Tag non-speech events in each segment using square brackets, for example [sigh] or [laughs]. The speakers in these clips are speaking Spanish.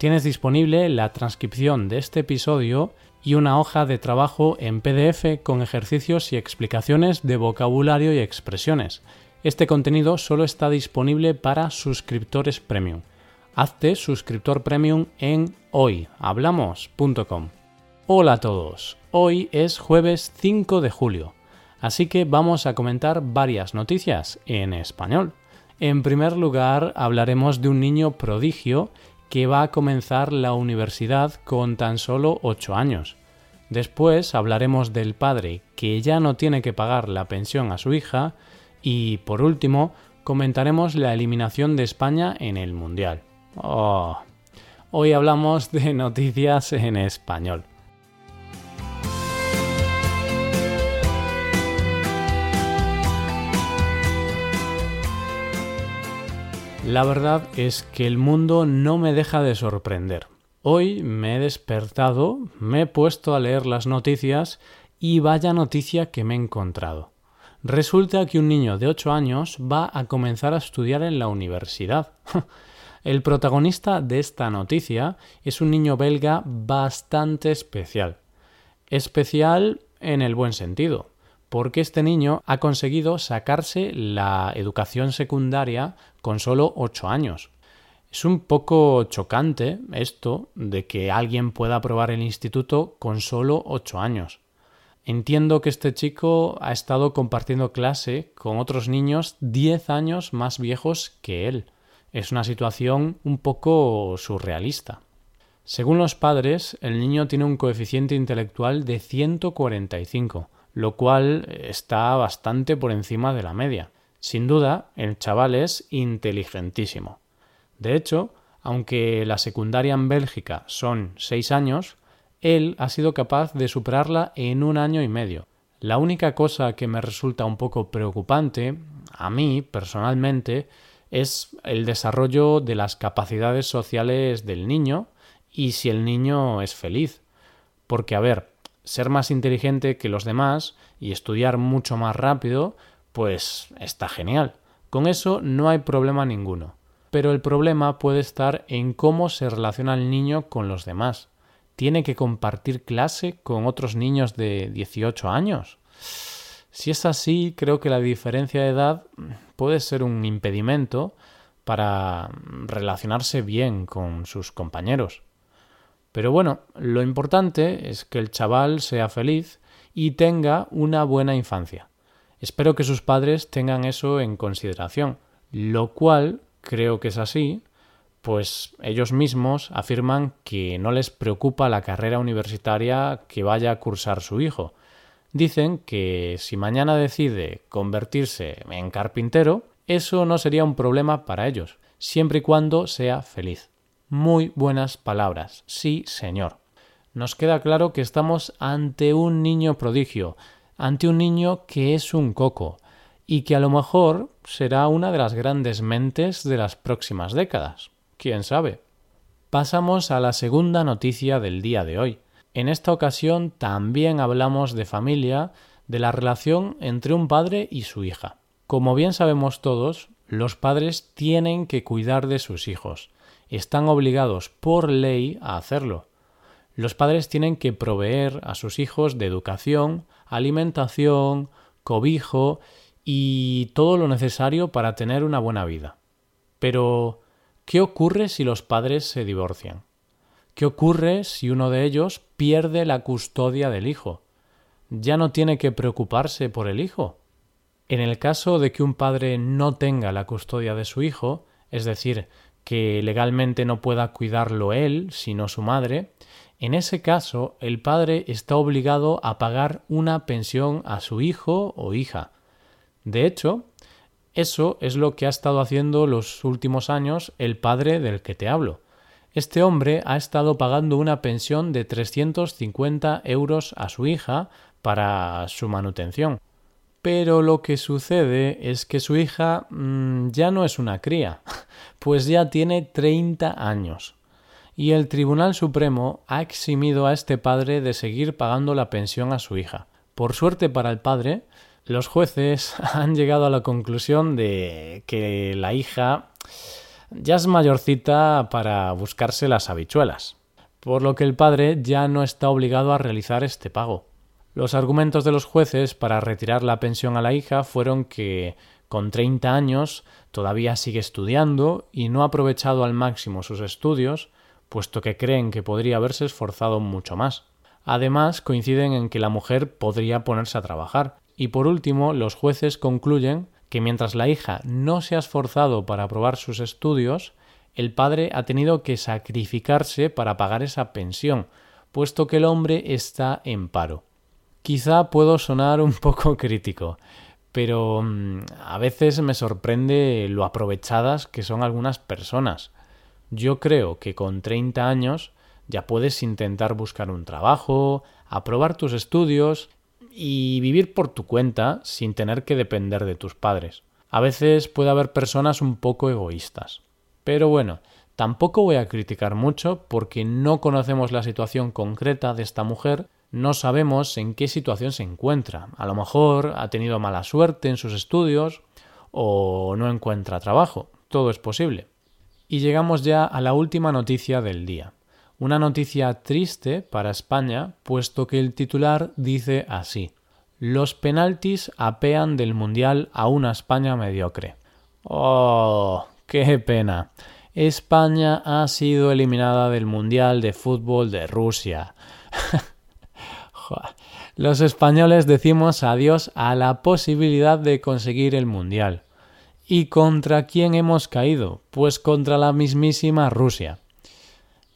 Tienes disponible la transcripción de este episodio y una hoja de trabajo en PDF con ejercicios y explicaciones de vocabulario y expresiones. Este contenido solo está disponible para suscriptores premium. Hazte suscriptor premium en hoyhablamos.com. Hola a todos, hoy es jueves 5 de julio, así que vamos a comentar varias noticias en español. En primer lugar, hablaremos de un niño prodigio que va a comenzar la universidad con tan solo 8 años. Después hablaremos del padre que ya no tiene que pagar la pensión a su hija y, por último, comentaremos la eliminación de España en el Mundial. Oh. Hoy hablamos de noticias en español. La verdad es que el mundo no me deja de sorprender. Hoy me he despertado, me he puesto a leer las noticias y vaya noticia que me he encontrado. Resulta que un niño de 8 años va a comenzar a estudiar en la universidad. [laughs] El protagonista de esta noticia es un niño belga bastante especial. Especial en el buen sentido, porque este niño ha conseguido sacarse la educación secundaria con solo 8 años. Es un poco chocante esto de que alguien pueda aprobar el instituto con solo 8 años. Entiendo que este chico ha estado compartiendo clase con otros niños 10 años más viejos que él. Es una situación un poco surrealista. Según los padres, el niño tiene un coeficiente intelectual de 145, lo cual está bastante por encima de la media. Sin duda, el chaval es inteligentísimo. De hecho, aunque la secundaria en Bélgica son seis años, él ha sido capaz de superarla en un año y medio. La única cosa que me resulta un poco preocupante, a mí personalmente, es el desarrollo de las capacidades sociales del niño y si el niño es feliz. Porque, a ver, ser más inteligente que los demás y estudiar mucho más rápido, pues está genial. Con eso no hay problema ninguno. Pero el problema puede estar en cómo se relaciona el niño con los demás. ¿Tiene que compartir clase con otros niños de 18 años? Si es así, creo que la diferencia de edad puede ser un impedimento para relacionarse bien con sus compañeros. Pero bueno, lo importante es que el chaval sea feliz y tenga una buena infancia. Espero que sus padres tengan eso en consideración, lo cual creo que es así, pues ellos mismos afirman que no les preocupa la carrera universitaria que vaya a cursar su hijo. Dicen que si mañana decide convertirse en carpintero, eso no sería un problema para ellos, siempre y cuando sea feliz. Muy buenas palabras. Sí, señor. Nos queda claro que estamos ante un niño prodigio, ante un niño que es un coco, y que a lo mejor será una de las grandes mentes de las próximas décadas. ¿Quién sabe? Pasamos a la segunda noticia del día de hoy. En esta ocasión también hablamos de familia, de la relación entre un padre y su hija. Como bien sabemos todos, los padres tienen que cuidar de sus hijos, están obligados por ley a hacerlo. Los padres tienen que proveer a sus hijos de educación, alimentación, cobijo y todo lo necesario para tener una buena vida. Pero, ¿qué ocurre si los padres se divorcian? ¿Qué ocurre si uno de ellos pierde la custodia del hijo? ¿Ya no tiene que preocuparse por el hijo? En el caso de que un padre no tenga la custodia de su hijo, es decir, que legalmente no pueda cuidarlo él, sino su madre, en ese caso el padre está obligado a pagar una pensión a su hijo o hija. De hecho, eso es lo que ha estado haciendo los últimos años el padre del que te hablo. Este hombre ha estado pagando una pensión de 350 euros a su hija para su manutención. Pero lo que sucede es que su hija mmm, ya no es una cría, [laughs] pues ya tiene 30 años. Y el Tribunal Supremo ha eximido a este padre de seguir pagando la pensión a su hija. Por suerte para el padre, los jueces [laughs] han llegado a la conclusión de que la hija ya es mayorcita para buscarse las habichuelas, por lo que el padre ya no está obligado a realizar este pago. Los argumentos de los jueces para retirar la pensión a la hija fueron que con 30 años todavía sigue estudiando y no ha aprovechado al máximo sus estudios, puesto que creen que podría haberse esforzado mucho más. Además, coinciden en que la mujer podría ponerse a trabajar. Y por último, los jueces concluyen que mientras la hija no se ha esforzado para aprobar sus estudios, el padre ha tenido que sacrificarse para pagar esa pensión, puesto que el hombre está en paro. Quizá puedo sonar un [laughs] poco crítico, pero mm, a veces me sorprende lo aprovechadas que son algunas personas. Yo creo que con 30 años ya puedes intentar buscar un trabajo, aprobar tus estudios y vivir por tu cuenta sin tener que depender de tus padres. A veces puede haber personas un poco egoístas. Pero bueno, tampoco voy a criticar mucho porque no conocemos la situación concreta de esta mujer no sabemos en qué situación se encuentra. A lo mejor ha tenido mala suerte en sus estudios o no encuentra trabajo. Todo es posible. Y llegamos ya a la última noticia del día. Una noticia triste para España, puesto que el titular dice así. Los penaltis apean del Mundial a una España mediocre. ¡Oh! ¡Qué pena! España ha sido eliminada del Mundial de Fútbol de Rusia. [laughs] Los españoles decimos adiós a la posibilidad de conseguir el Mundial. ¿Y contra quién hemos caído? Pues contra la mismísima Rusia.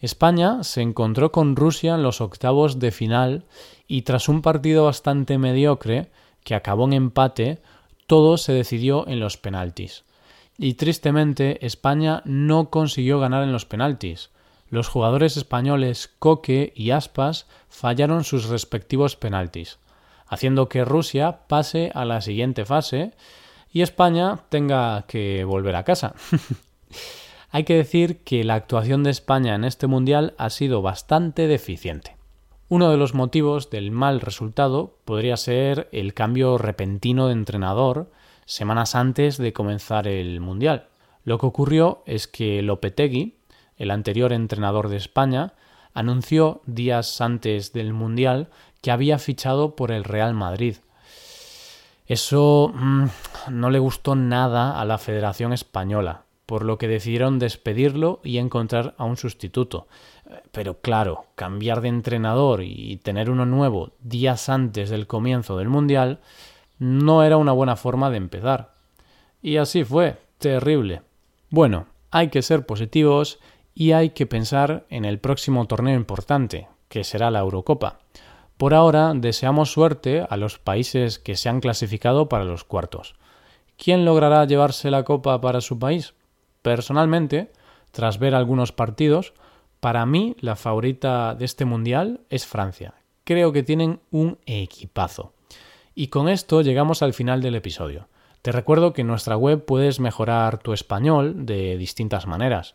España se encontró con Rusia en los octavos de final y tras un partido bastante mediocre, que acabó en empate, todo se decidió en los penaltis. Y tristemente España no consiguió ganar en los penaltis, los jugadores españoles Coque y Aspas fallaron sus respectivos penaltis, haciendo que Rusia pase a la siguiente fase y España tenga que volver a casa. [laughs] Hay que decir que la actuación de España en este Mundial ha sido bastante deficiente. Uno de los motivos del mal resultado podría ser el cambio repentino de entrenador semanas antes de comenzar el Mundial. Lo que ocurrió es que Lopetegui, el anterior entrenador de España, anunció días antes del Mundial que había fichado por el Real Madrid. Eso mm, no le gustó nada a la Federación Española, por lo que decidieron despedirlo y encontrar a un sustituto. Pero claro, cambiar de entrenador y tener uno nuevo días antes del comienzo del Mundial no era una buena forma de empezar. Y así fue, terrible. Bueno, hay que ser positivos y hay que pensar en el próximo torneo importante, que será la Eurocopa. Por ahora deseamos suerte a los países que se han clasificado para los cuartos. ¿Quién logrará llevarse la copa para su país? Personalmente, tras ver algunos partidos, para mí la favorita de este mundial es Francia. Creo que tienen un equipazo. Y con esto llegamos al final del episodio. Te recuerdo que en nuestra web puedes mejorar tu español de distintas maneras.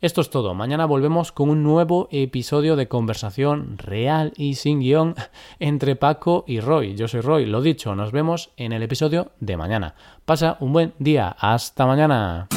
Esto es todo. Mañana volvemos con un nuevo episodio de conversación real y sin guion [laughs] entre Paco y Roy. Yo soy Roy, lo dicho, nos vemos en el episodio de mañana. Pasa un buen día. Hasta mañana.